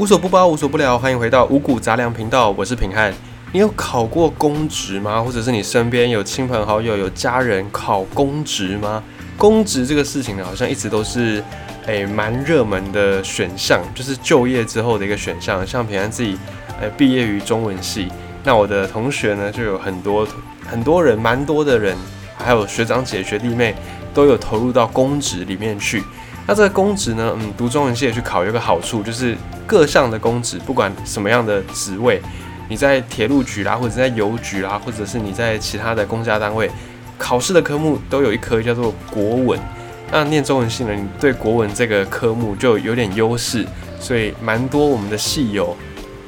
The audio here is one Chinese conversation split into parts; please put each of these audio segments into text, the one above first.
无所不包，无所不聊，欢迎回到五谷杂粮频道，我是平汉。你有考过公职吗？或者是你身边有亲朋好友、有家人考公职吗？公职这个事情呢，好像一直都是诶蛮热门的选项，就是就业之后的一个选项。像平安自己，呃，毕业于中文系，那我的同学呢，就有很多很多人，蛮多的人，还有学长姐、学弟妹，都有投入到公职里面去。那这个公职呢，嗯，读中文系也去考有个好处，就是各项的公职，不管什么样的职位。你在铁路局啦，或者在邮局啦，或者是你在其他的公家单位考试的科目，都有一科叫做国文。那念中文系呢，你对国文这个科目就有点优势，所以蛮多我们的系友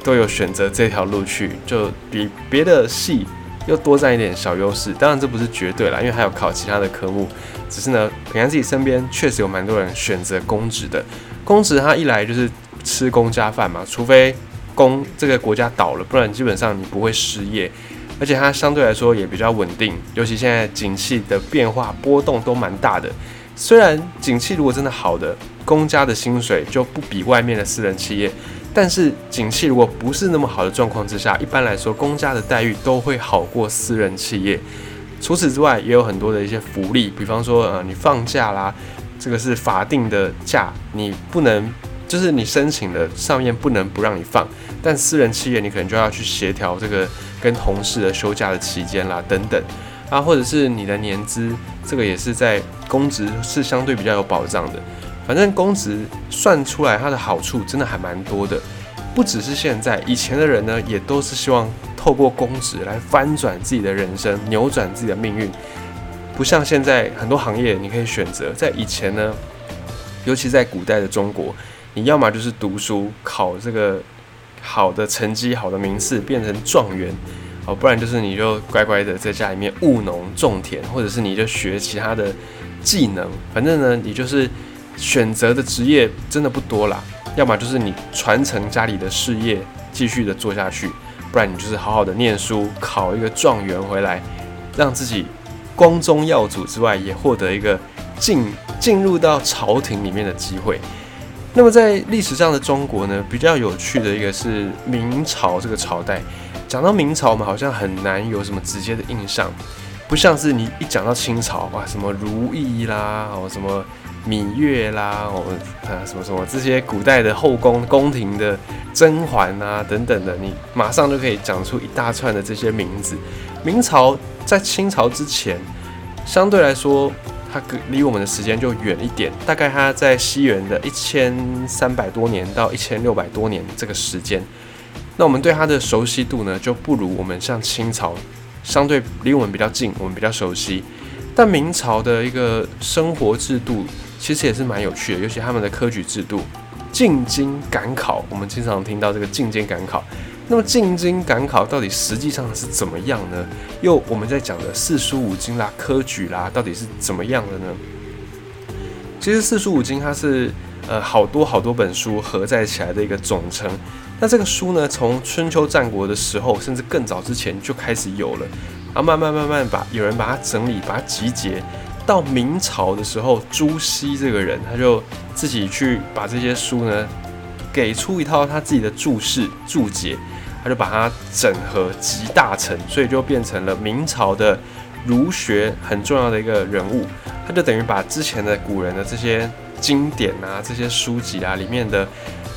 都有选择这条路去，就比别的系又多占一点小优势。当然这不是绝对啦，因为还有考其他的科目。只是呢，平安自己身边确实有蛮多人选择公职的。公职它一来就是吃公家饭嘛，除非。公这个国家倒了，不然基本上你不会失业，而且它相对来说也比较稳定，尤其现在景气的变化波动都蛮大的。虽然景气如果真的好的，公家的薪水就不比外面的私人企业，但是景气如果不是那么好的状况之下，一般来说公家的待遇都会好过私人企业。除此之外，也有很多的一些福利，比方说呃你放假啦，这个是法定的假，你不能。就是你申请的上面不能不让你放，但私人企业你可能就要去协调这个跟同事的休假的期间啦，等等啊，或者是你的年资，这个也是在公职是相对比较有保障的。反正公职算出来它的好处真的还蛮多的，不只是现在，以前的人呢也都是希望透过公职来翻转自己的人生，扭转自己的命运。不像现在很多行业你可以选择，在以前呢，尤其在古代的中国。你要么就是读书考这个好的成绩、好的名次，变成状元，哦，不然就是你就乖乖的在家里面务农种田，或者是你就学其他的技能。反正呢，你就是选择的职业真的不多啦。要么就是你传承家里的事业，继续的做下去，不然你就是好好的念书，考一个状元回来，让自己光宗耀祖之外，也获得一个进进入到朝廷里面的机会。那么在历史上的中国呢，比较有趣的一个是明朝这个朝代。讲到明朝，我们好像很难有什么直接的印象，不像是你一讲到清朝，哇，什么如意啦，哦，什么芈月啦，我们，啊，什么什么这些古代的后宫宫廷的甄嬛啊等等的，你马上就可以讲出一大串的这些名字。明朝在清朝之前，相对来说。它离我们的时间就远一点，大概它在西元的一千三百多年到一千六百多年这个时间，那我们对它的熟悉度呢，就不如我们像清朝，相对离我们比较近，我们比较熟悉。但明朝的一个生活制度其实也是蛮有趣的，尤其他们的科举制度，进京赶考，我们经常听到这个进京赶考。那么进京赶考到底实际上是怎么样呢？又我们在讲的四书五经啦、科举啦，到底是怎么样的呢？其实四书五经它是呃好多好多本书合在起来的一个总称。那这个书呢，从春秋战国的时候，甚至更早之前就开始有了，啊，慢慢慢慢把有人把它整理、把它集结。到明朝的时候，朱熹这个人他就自己去把这些书呢，给出一套他自己的注释注解。他就把它整合集大成，所以就变成了明朝的儒学很重要的一个人物。他就等于把之前的古人的这些经典啊、这些书籍啊里面的，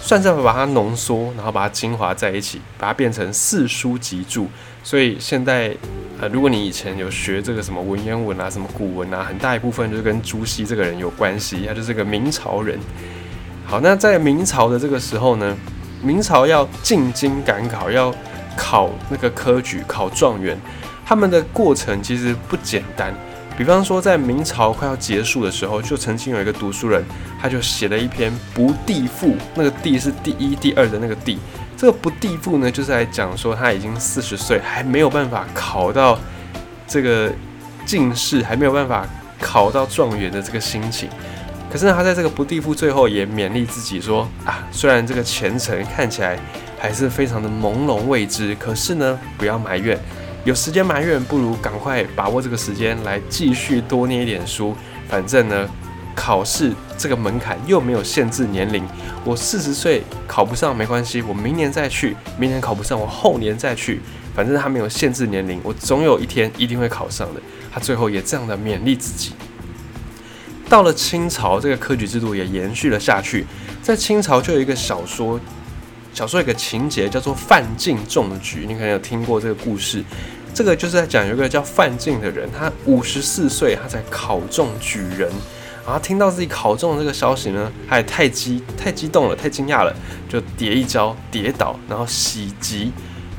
算是把它浓缩，然后把它精华在一起，把它变成四书集注。所以现在，呃，如果你以前有学这个什么文言文啊、什么古文啊，很大一部分就是跟朱熹这个人有关系，他就是个明朝人。好，那在明朝的这个时候呢？明朝要进京赶考，要考那个科举，考状元，他们的过程其实不简单。比方说，在明朝快要结束的时候，就曾经有一个读书人，他就写了一篇《不第赋》，那个“第”是第一、第二的那个“第”。这个“不第赋”呢，就是来讲说他已经四十岁，还没有办法考到这个进士，还没有办法考到状元的这个心情。可是呢，他在这个不地赋最后也勉励自己说啊，虽然这个前程看起来还是非常的朦胧未知，可是呢，不要埋怨，有时间埋怨不如赶快把握这个时间来继续多念一点书。反正呢，考试这个门槛又没有限制年龄，我四十岁考不上没关系，我明年再去，明年考不上我后年再去，反正他没有限制年龄，我总有一天一定会考上的。他最后也这样的勉励自己。到了清朝，这个科举制度也延续了下去。在清朝就有一个小说，小说有个情节叫做范进中举，你可能有听过这个故事。这个就是在讲有个叫范进的人，他五十四岁，他才考中举人。然后听到自己考中的这个消息呢，他也太激太激动了，太惊讶了，就跌一跤跌倒，然后喜极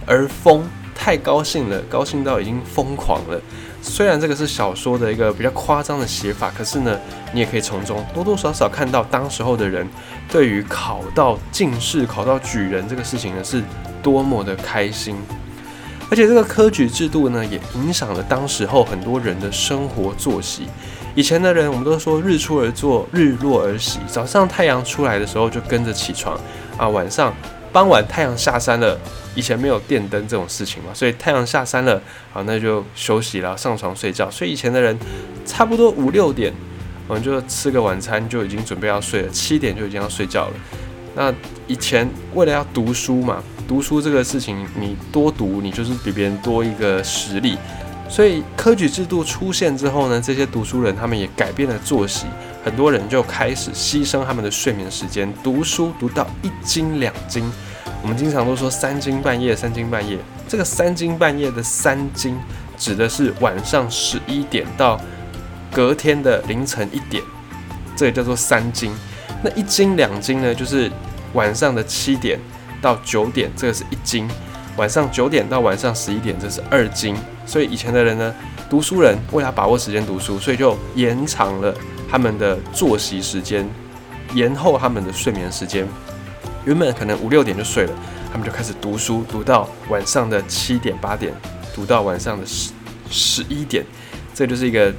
而疯，太高兴了，高兴到已经疯狂了。虽然这个是小说的一个比较夸张的写法，可是呢，你也可以从中多多少少看到当时候的人对于考到进士、考到举人这个事情呢，是多么的开心。而且这个科举制度呢，也影响了当时候很多人的生活作息。以前的人，我们都说日出而作，日落而息，早上太阳出来的时候就跟着起床啊，晚上。傍晚太阳下山了，以前没有电灯这种事情嘛，所以太阳下山了，好那就休息了，上床睡觉。所以以前的人差不多五六点，我们就吃个晚餐就已经准备要睡了，七点就已经要睡觉了。那以前为了要读书嘛，读书这个事情你多读，你就是比别人多一个实力。所以科举制度出现之后呢，这些读书人他们也改变了作息，很多人就开始牺牲他们的睡眠时间，读书读到一更两更。我们经常都说三更半夜，三更半夜。这个三更半夜的三更，指的是晚上十一点到隔天的凌晨一点，这个叫做三更。那一斤两斤呢，就是晚上的七点到九点，这个是一斤；晚上九点到晚上十一点，这是二斤。所以以前的人呢，读书人为了把握时间读书，所以就延长了他们的作息时间，延后他们的睡眠时间。原本可能五六点就睡了，他们就开始读书，读到晚上的七点八点，读到晚上的十十一点，这就是一个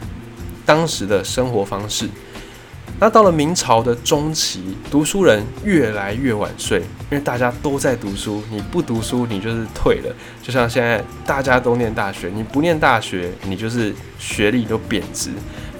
当时的生活方式。那到了明朝的中期，读书人越来越晚睡，因为大家都在读书，你不读书你就是退了。就像现在大家都念大学，你不念大学，你就是学历都贬值。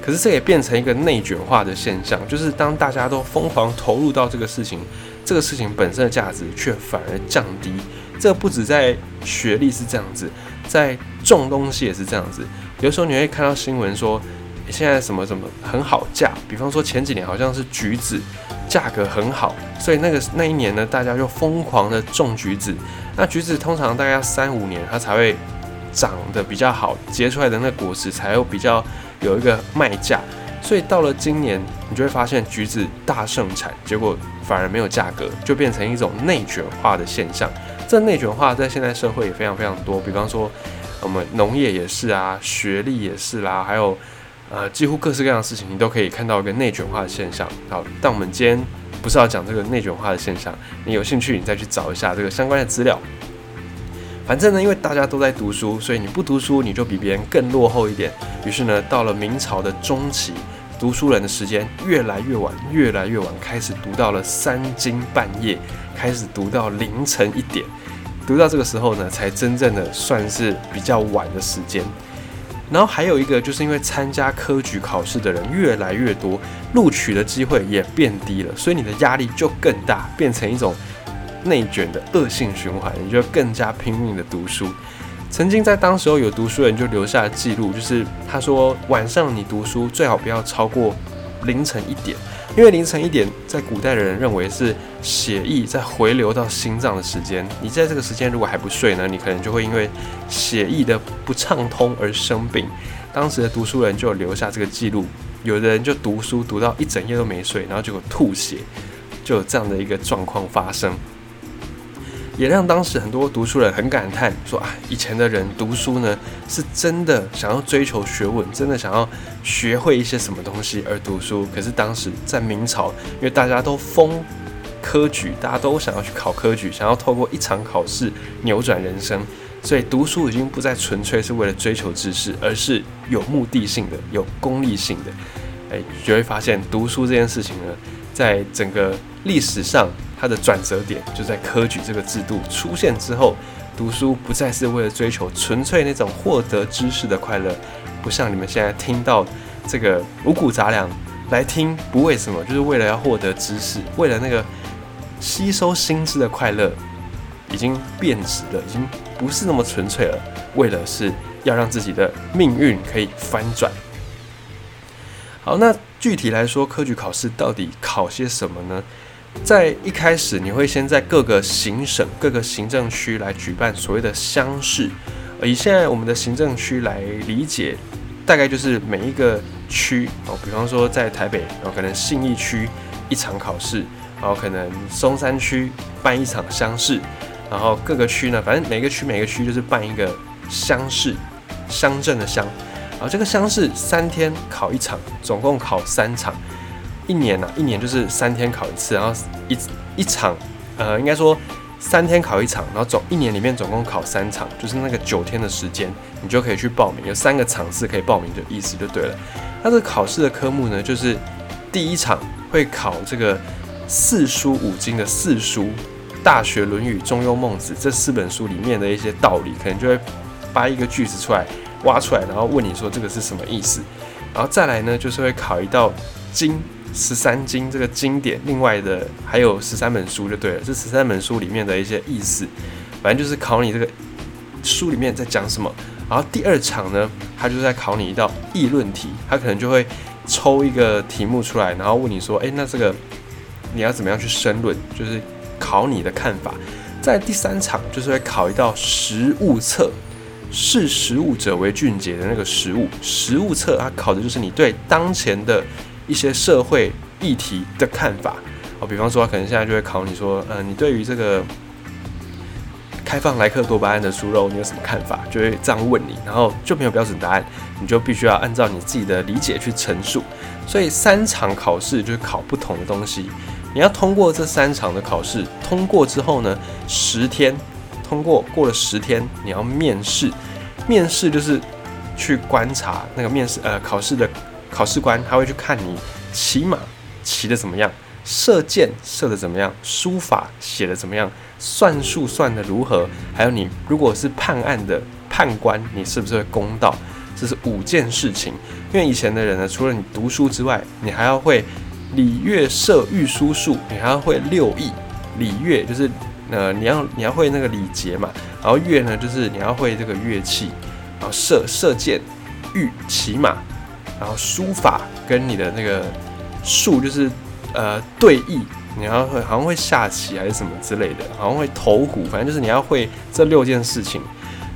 可是这也变成一个内卷化的现象，就是当大家都疯狂投入到这个事情。这个事情本身的价值却反而降低，这不止在学历是这样子，在种东西也是这样子。有时候你会看到新闻说，现在什么什么很好价，比方说前几年好像是橘子价格很好，所以那个那一年呢，大家就疯狂的种橘子。那橘子通常大概三五年，它才会长得比较好，结出来的那果实才会比较有一个卖价。所以到了今年，你就会发现橘子大盛产，结果反而没有价格，就变成一种内卷化的现象。这内卷化在现在社会也非常非常多，比方说我们农业也是啊，学历也是啦，还有呃几乎各式各样的事情，你都可以看到一个内卷化的现象。好，但我们今天不是要讲这个内卷化的现象，你有兴趣你再去找一下这个相关的资料。反正呢，因为大家都在读书，所以你不读书你就比别人更落后一点。于是呢，到了明朝的中期。读书人的时间越来越晚，越来越晚，开始读到了三更半夜，开始读到凌晨一点，读到这个时候呢，才真正的算是比较晚的时间。然后还有一个，就是因为参加科举考试的人越来越多，录取的机会也变低了，所以你的压力就更大，变成一种内卷的恶性循环，你就更加拼命的读书。曾经在当时候有读书人就留下了记录，就是他说晚上你读书最好不要超过凌晨一点，因为凌晨一点在古代的人认为是血液在回流到心脏的时间。你在这个时间如果还不睡呢，你可能就会因为血液的不畅通而生病。当时的读书人就留下这个记录，有的人就读书读到一整夜都没睡，然后结果吐血，就有这样的一个状况发生。也让当时很多读书人很感叹，说啊，以前的人读书呢，是真的想要追求学问，真的想要学会一些什么东西而读书。可是当时在明朝，因为大家都封科举，大家都想要去考科举，想要透过一场考试扭转人生，所以读书已经不再纯粹是为了追求知识，而是有目的性的、有功利性的。哎，就会发现读书这件事情呢，在整个历史上。它的转折点就在科举这个制度出现之后，读书不再是为了追求纯粹那种获得知识的快乐，不像你们现在听到这个五谷杂粮来听不为什么，就是为了要获得知识，为了那个吸收新知的快乐，已经变质了，已经不是那么纯粹了。为了是要让自己的命运可以翻转。好，那具体来说，科举考试到底考些什么呢？在一开始，你会先在各个行省、各个行政区来举办所谓的乡试。以现在我们的行政区来理解，大概就是每一个区哦，比方说在台北，然后可能信义区一场考试，然后可能松山区办一场乡试，然后各个区呢，反正每个区每个区就是办一个乡试，乡镇的乡，啊，这个乡试三天考一场，总共考三场。一年呢，一年就是三天考一次，然后一一场，呃，应该说三天考一场，然后总一年里面总共考三场，就是那个九天的时间，你就可以去报名，有三个场次可以报名的意思就对了。它这考试的科目呢，就是第一场会考这个四书五经的四书，《大学》《论语》《中庸》《孟子》这四本书里面的一些道理，可能就会掰一个句子出来，挖出来，然后问你说这个是什么意思，然后再来呢，就是会考一道经。十三经这个经典，另外的还有十三本书就对了。这十三本书里面的一些意思，反正就是考你这个书里面在讲什么。然后第二场呢，他就是在考你一道议论题，他可能就会抽一个题目出来，然后问你说：“诶，那这个你要怎么样去申论？就是考你的看法。”在第三场就是会考一道实物测，视实物者为俊杰的那个实物实物测，它考的就是你对当前的。一些社会议题的看法，哦，比方说，可能现在就会考你说，嗯，你对于这个开放莱克多巴胺的猪肉，你有什么看法？就会这样问你，然后就没有标准答案，你就必须要按照你自己的理解去陈述。所以三场考试就是考不同的东西，你要通过这三场的考试，通过之后呢，十天通过过了十天，你要面试，面试就是去观察那个面试呃考试的。考试官他会去看你骑马骑的怎么样，射箭射的怎么样，书法写的怎么样，算术算的如何，还有你如果是判案的判官，你是不是会公道？这是五件事情。因为以前的人呢，除了你读书之外，你还要会礼乐射御书数，你还要会六艺。礼乐就是呃你要你要会那个礼节嘛，然后乐呢就是你要会这个乐器，然后射射箭，御骑马。然后书法跟你的那个术就是呃对弈，你要会好像会下棋还是什么之类的，好像会投壶，反正就是你要会这六件事情。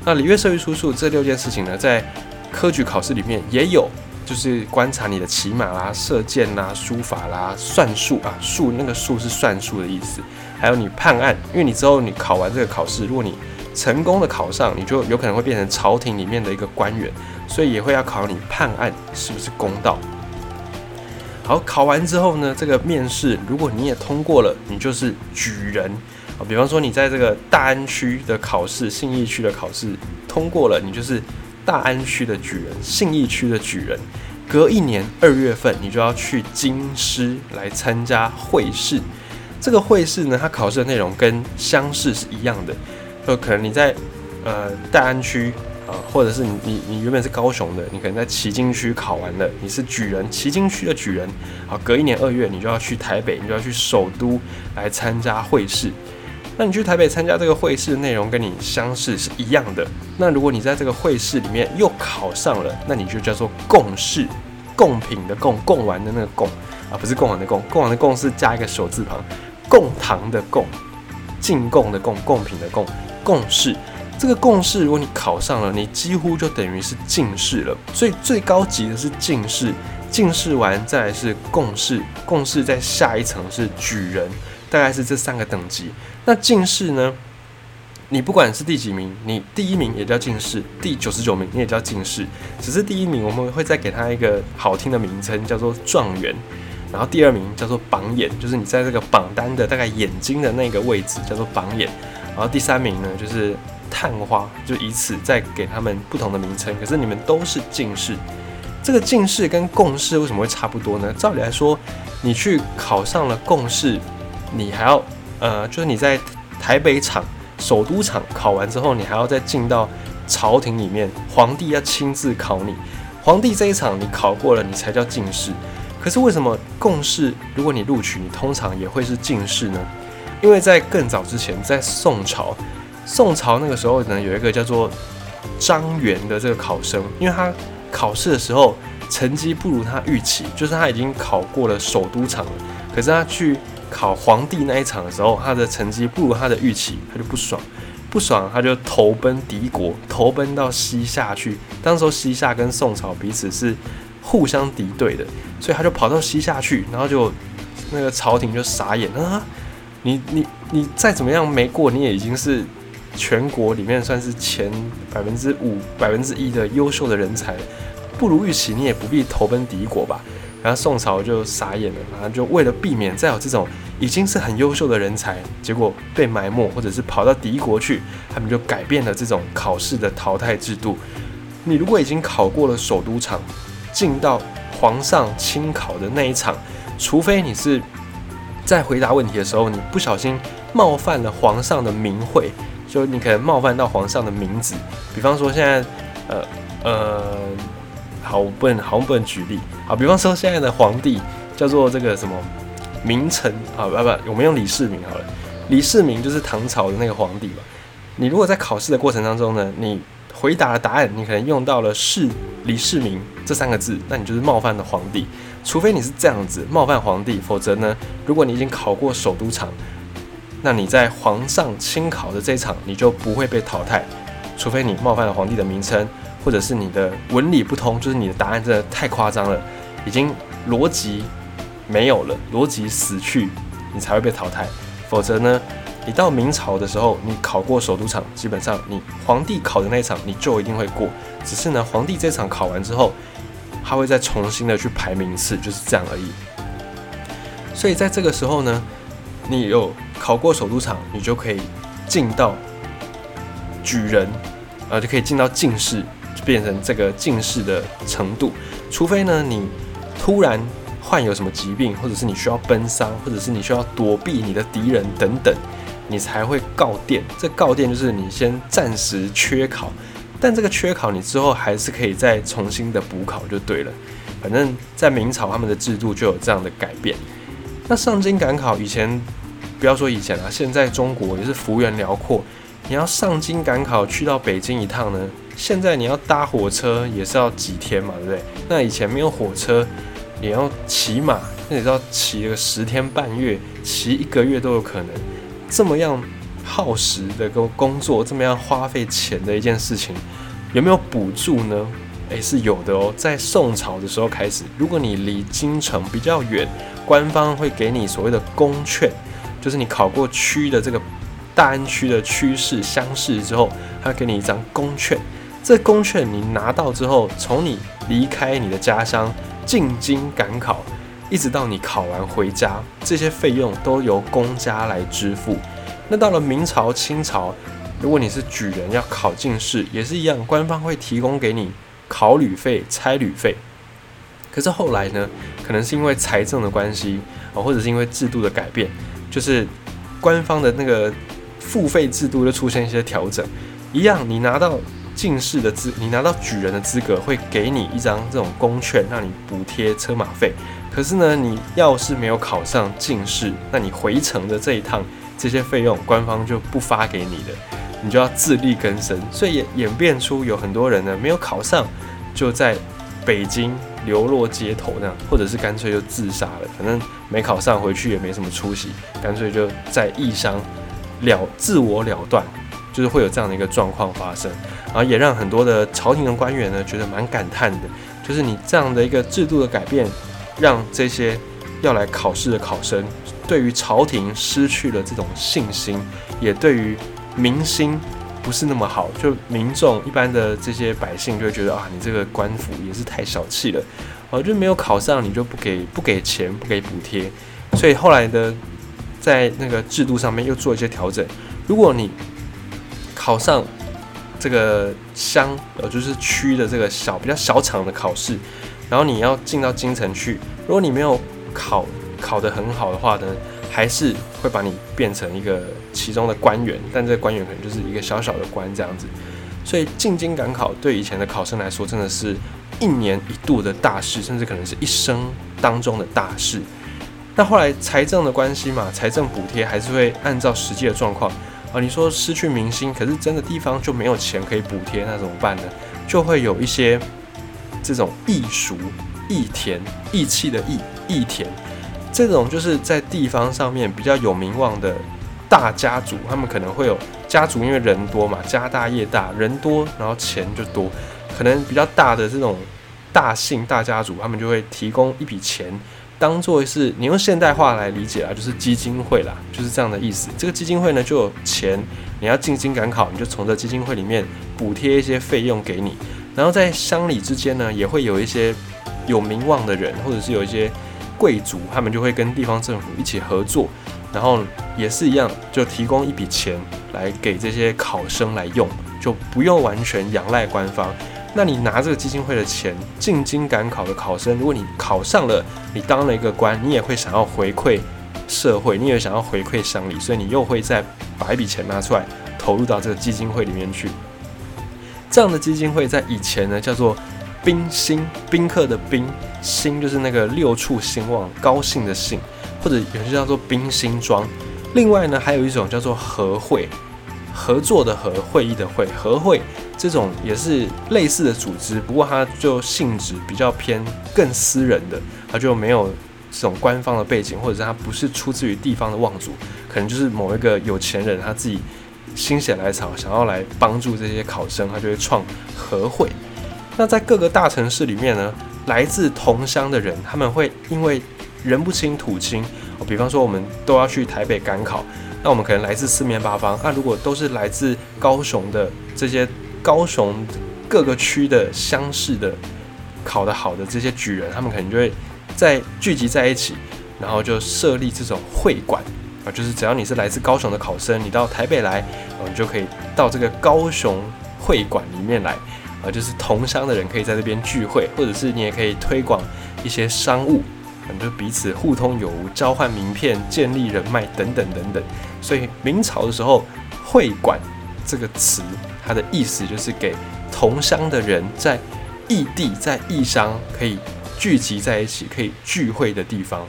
那礼乐射御书数这六件事情呢，在科举考试里面也有，就是观察你的骑马啦、射箭啦、书法啦、算术啊，术那个术是算术的意思，还有你判案，因为你之后你考完这个考试，如果你成功的考上，你就有可能会变成朝廷里面的一个官员。所以也会要考你判案是不是公道。好，考完之后呢，这个面试如果你也通过了，你就是举人啊。比方说你在这个大安区的考试、信义区的考试通过了，你就是大安区的举人、信义区的举人。隔一年二月份，你就要去京师来参加会试。这个会试呢，它考试的内容跟乡试是一样的，就可能你在呃大安区啊。或者是你你你原本是高雄的，你可能在旗津区考完了，你是举人，旗津区的举人。好，隔一年二月，你就要去台北，你就要去首都来参加会试。那你去台北参加这个会试的内容跟你乡试是一样的。那如果你在这个会试里面又考上了，那你就叫做贡试，贡品的贡，贡完的那个贡啊，不是贡完的贡，贡完的贡是加一个手字旁，贡堂的贡，进贡的贡，贡品的贡，贡试。这个共事，如果你考上了，你几乎就等于是进士了。所以最高级的是进士，进士完再来是共事，共事在下一层是举人，大概是这三个等级。那进士呢？你不管是第几名，你第一名也叫进士，第九十九名你也叫进士，只是第一名我们会再给他一个好听的名称，叫做状元。然后第二名叫做榜眼，就是你在这个榜单的大概眼睛的那个位置叫做榜眼。然后第三名呢，就是。探花就以此再给他们不同的名称，可是你们都是进士。这个进士跟贡士为什么会差不多呢？照理来说，你去考上了贡士，你还要呃，就是你在台北场、首都场考完之后，你还要再进到朝廷里面，皇帝要亲自考你。皇帝这一场你考过了，你才叫进士。可是为什么贡士如果你录取，你通常也会是进士呢？因为在更早之前，在宋朝，宋朝那个时候呢，有一个叫做张元的这个考生，因为他考试的时候成绩不如他预期，就是他已经考过了首都场了，可是他去考皇帝那一场的时候，他的成绩不如他的预期，他就不爽，不爽他就投奔敌国，投奔到西夏去。当时候西夏跟宋朝彼此是互相敌对的，所以他就跑到西夏去，然后就那个朝廷就傻眼啊。你你你再怎么样没过，你也已经是全国里面算是前百分之五、百分之一的优秀的人才，不如预期，你也不必投奔敌国吧？然后宋朝就傻眼了，然后就为了避免再有这种已经是很优秀的人才，结果被埋没，或者是跑到敌国去，他们就改变了这种考试的淘汰制度。你如果已经考过了首都场，进到皇上亲考的那一场，除非你是。在回答问题的时候，你不小心冒犯了皇上的名讳，就你可能冒犯到皇上的名字。比方说现在，呃呃，好，我不，好像不能举例。好，比方说现在的皇帝叫做这个什么名臣啊，不不，我们用李世民好了。李世民就是唐朝的那个皇帝嘛。你如果在考试的过程当中呢，你回答的答案，你可能用到了“是李世民”这三个字，那你就是冒犯了皇帝。除非你是这样子冒犯皇帝，否则呢，如果你已经考过首都场，那你在皇上亲考的这一场你就不会被淘汰。除非你冒犯了皇帝的名称，或者是你的文理不通，就是你的答案真的太夸张了，已经逻辑没有了，逻辑死去，你才会被淘汰。否则呢，你到明朝的时候，你考过首都场，基本上你皇帝考的那一场你就一定会过。只是呢，皇帝这场考完之后。他会再重新的去排名次，就是这样而已。所以在这个时候呢，你有考过首都场，你就可以进到举人，呃，就可以进到进士，就变成这个进士的程度。除非呢，你突然患有什么疾病，或者是你需要奔丧，或者是你需要躲避你的敌人等等，你才会告电。这告电就是你先暂时缺考。但这个缺考，你之后还是可以再重新的补考就对了。反正，在明朝他们的制度就有这样的改变。那上京赶考以前，不要说以前啊，现在中国也是幅员辽阔。你要上京赶考去到北京一趟呢，现在你要搭火车也是要几天嘛，对不对？那以前没有火车，你要骑马，那也要骑个十天半月，骑一个月都有可能。这么样。耗时的工工作，这么样花费钱的一件事情，有没有补助呢？诶，是有的哦。在宋朝的时候开始，如果你离京城比较远，官方会给你所谓的公券，就是你考过区的这个大安区的区市乡试之后，他给你一张公券。这公券你拿到之后，从你离开你的家乡进京赶考，一直到你考完回家，这些费用都由公家来支付。那到了明朝、清朝，如果你是举人要考进士，也是一样，官方会提供给你考旅费、差旅费。可是后来呢，可能是因为财政的关系啊，或者是因为制度的改变，就是官方的那个付费制度就出现一些调整。一样，你拿到进士的资，你拿到举人的资格，会给你一张这种公券，让你补贴车马费。可是呢，你要是没有考上进士，那你回程的这一趟。这些费用官方就不发给你的，你就要自力更生，所以演演变出有很多人呢没有考上，就在北京流落街头那样，或者是干脆就自杀了。反正没考上回去也没什么出息，干脆就在异乡了自我了断，就是会有这样的一个状况发生，然后也让很多的朝廷的官员呢觉得蛮感叹的，就是你这样的一个制度的改变，让这些要来考试的考生。对于朝廷失去了这种信心，也对于民心不是那么好。就民众一般的这些百姓就会觉得啊，你这个官府也是太小气了，哦，就没有考上你就不给不给钱不给补贴。所以后来的在那个制度上面又做一些调整。如果你考上这个乡呃就是区的这个小比较小场的考试，然后你要进到京城去，如果你没有考。考得很好的话呢，还是会把你变成一个其中的官员，但这个官员可能就是一个小小的官这样子。所以进京赶考对以前的考生来说真的是一年一度的大事，甚至可能是一生当中的大事。那后来财政的关系嘛，财政补贴还是会按照实际的状况啊。你说失去民心，可是真的地方就没有钱可以补贴，那怎么办呢？就会有一些这种义俗、义田、义气的义义田，这种就是在地方上面比较有名望的大家族，他们可能会有家族，因为人多嘛，家大业大，人多然后钱就多，可能比较大的这种大姓大家族，他们就会提供一笔钱。当做是你用现代化来理解啊，就是基金会啦，就是这样的意思。这个基金会呢，就有钱，你要进京赶考，你就从这基金会里面补贴一些费用给你。然后在乡里之间呢，也会有一些有名望的人，或者是有一些贵族，他们就会跟地方政府一起合作，然后也是一样，就提供一笔钱来给这些考生来用，就不用完全仰赖官方。那你拿这个基金会的钱进京赶考的考生，如果你考上了，你当了一个官，你也会想要回馈社会，你也想要回馈乡里，所以你又会再把一笔钱拿出来投入到这个基金会里面去。这样的基金会在以前呢叫做宾兴，宾客的宾，兴就是那个六畜兴旺、高兴的兴，或者有些叫做宾兴庄。另外呢，还有一种叫做和会，合作的合，会议的会，和会。这种也是类似的组织，不过它就性质比较偏更私人的，它就没有这种官方的背景，或者是它不是出自于地方的望族，可能就是某一个有钱人他自己心血来潮想要来帮助这些考生，他就会创和会。那在各个大城市里面呢，来自同乡的人，他们会因为人不亲土亲，比方说我们都要去台北赶考，那我们可能来自四面八方，那如果都是来自高雄的这些。高雄各个区的乡试的考得好的这些举人，他们可能就会在聚集在一起，然后就设立这种会馆啊，就是只要你是来自高雄的考生，你到台北来，啊，你就可以到这个高雄会馆里面来啊，就是同乡的人可以在这边聚会，或者是你也可以推广一些商务，就彼此互通有无，交换名片，建立人脉等等等等。所以明朝的时候，会馆这个词。它的意思就是给同乡的人在异地、在异乡可以聚集在一起、可以聚会的地方。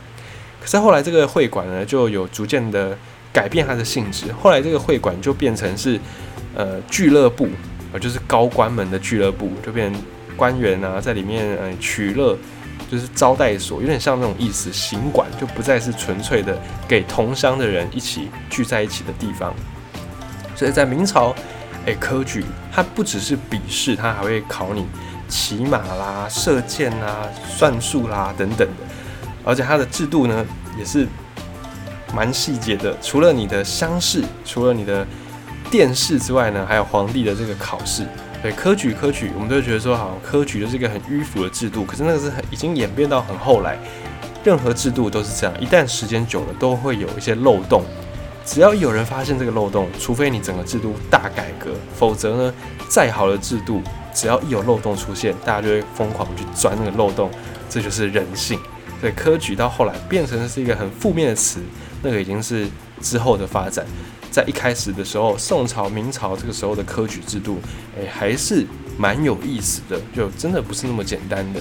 可是后来这个会馆呢，就有逐渐的改变它的性质。后来这个会馆就变成是呃俱乐部，呃就是高官们的俱乐部，就变成官员啊在里面呃取乐，就是招待所，有点像那种意思。行馆就不再是纯粹的给同乡的人一起聚在一起的地方。所以在明朝。诶，科举它不只是笔试，它还会考你骑马啦、射箭啦、算术啦等等的，而且它的制度呢也是蛮细节的。除了你的乡试，除了你的殿试之外呢，还有皇帝的这个考试。对，科举科举，我们都觉得说，好像科举就是一个很迂腐的制度，可是那个是很已经演变到很后来，任何制度都是这样，一旦时间久了，都会有一些漏洞。只要有人发现这个漏洞，除非你整个制度大改革，否则呢，再好的制度，只要一有漏洞出现，大家就会疯狂去钻那个漏洞，这就是人性。所以科举到后来变成是一个很负面的词，那个已经是之后的发展。在一开始的时候，宋朝、明朝这个时候的科举制度，诶，还是蛮有意思的，就真的不是那么简单的。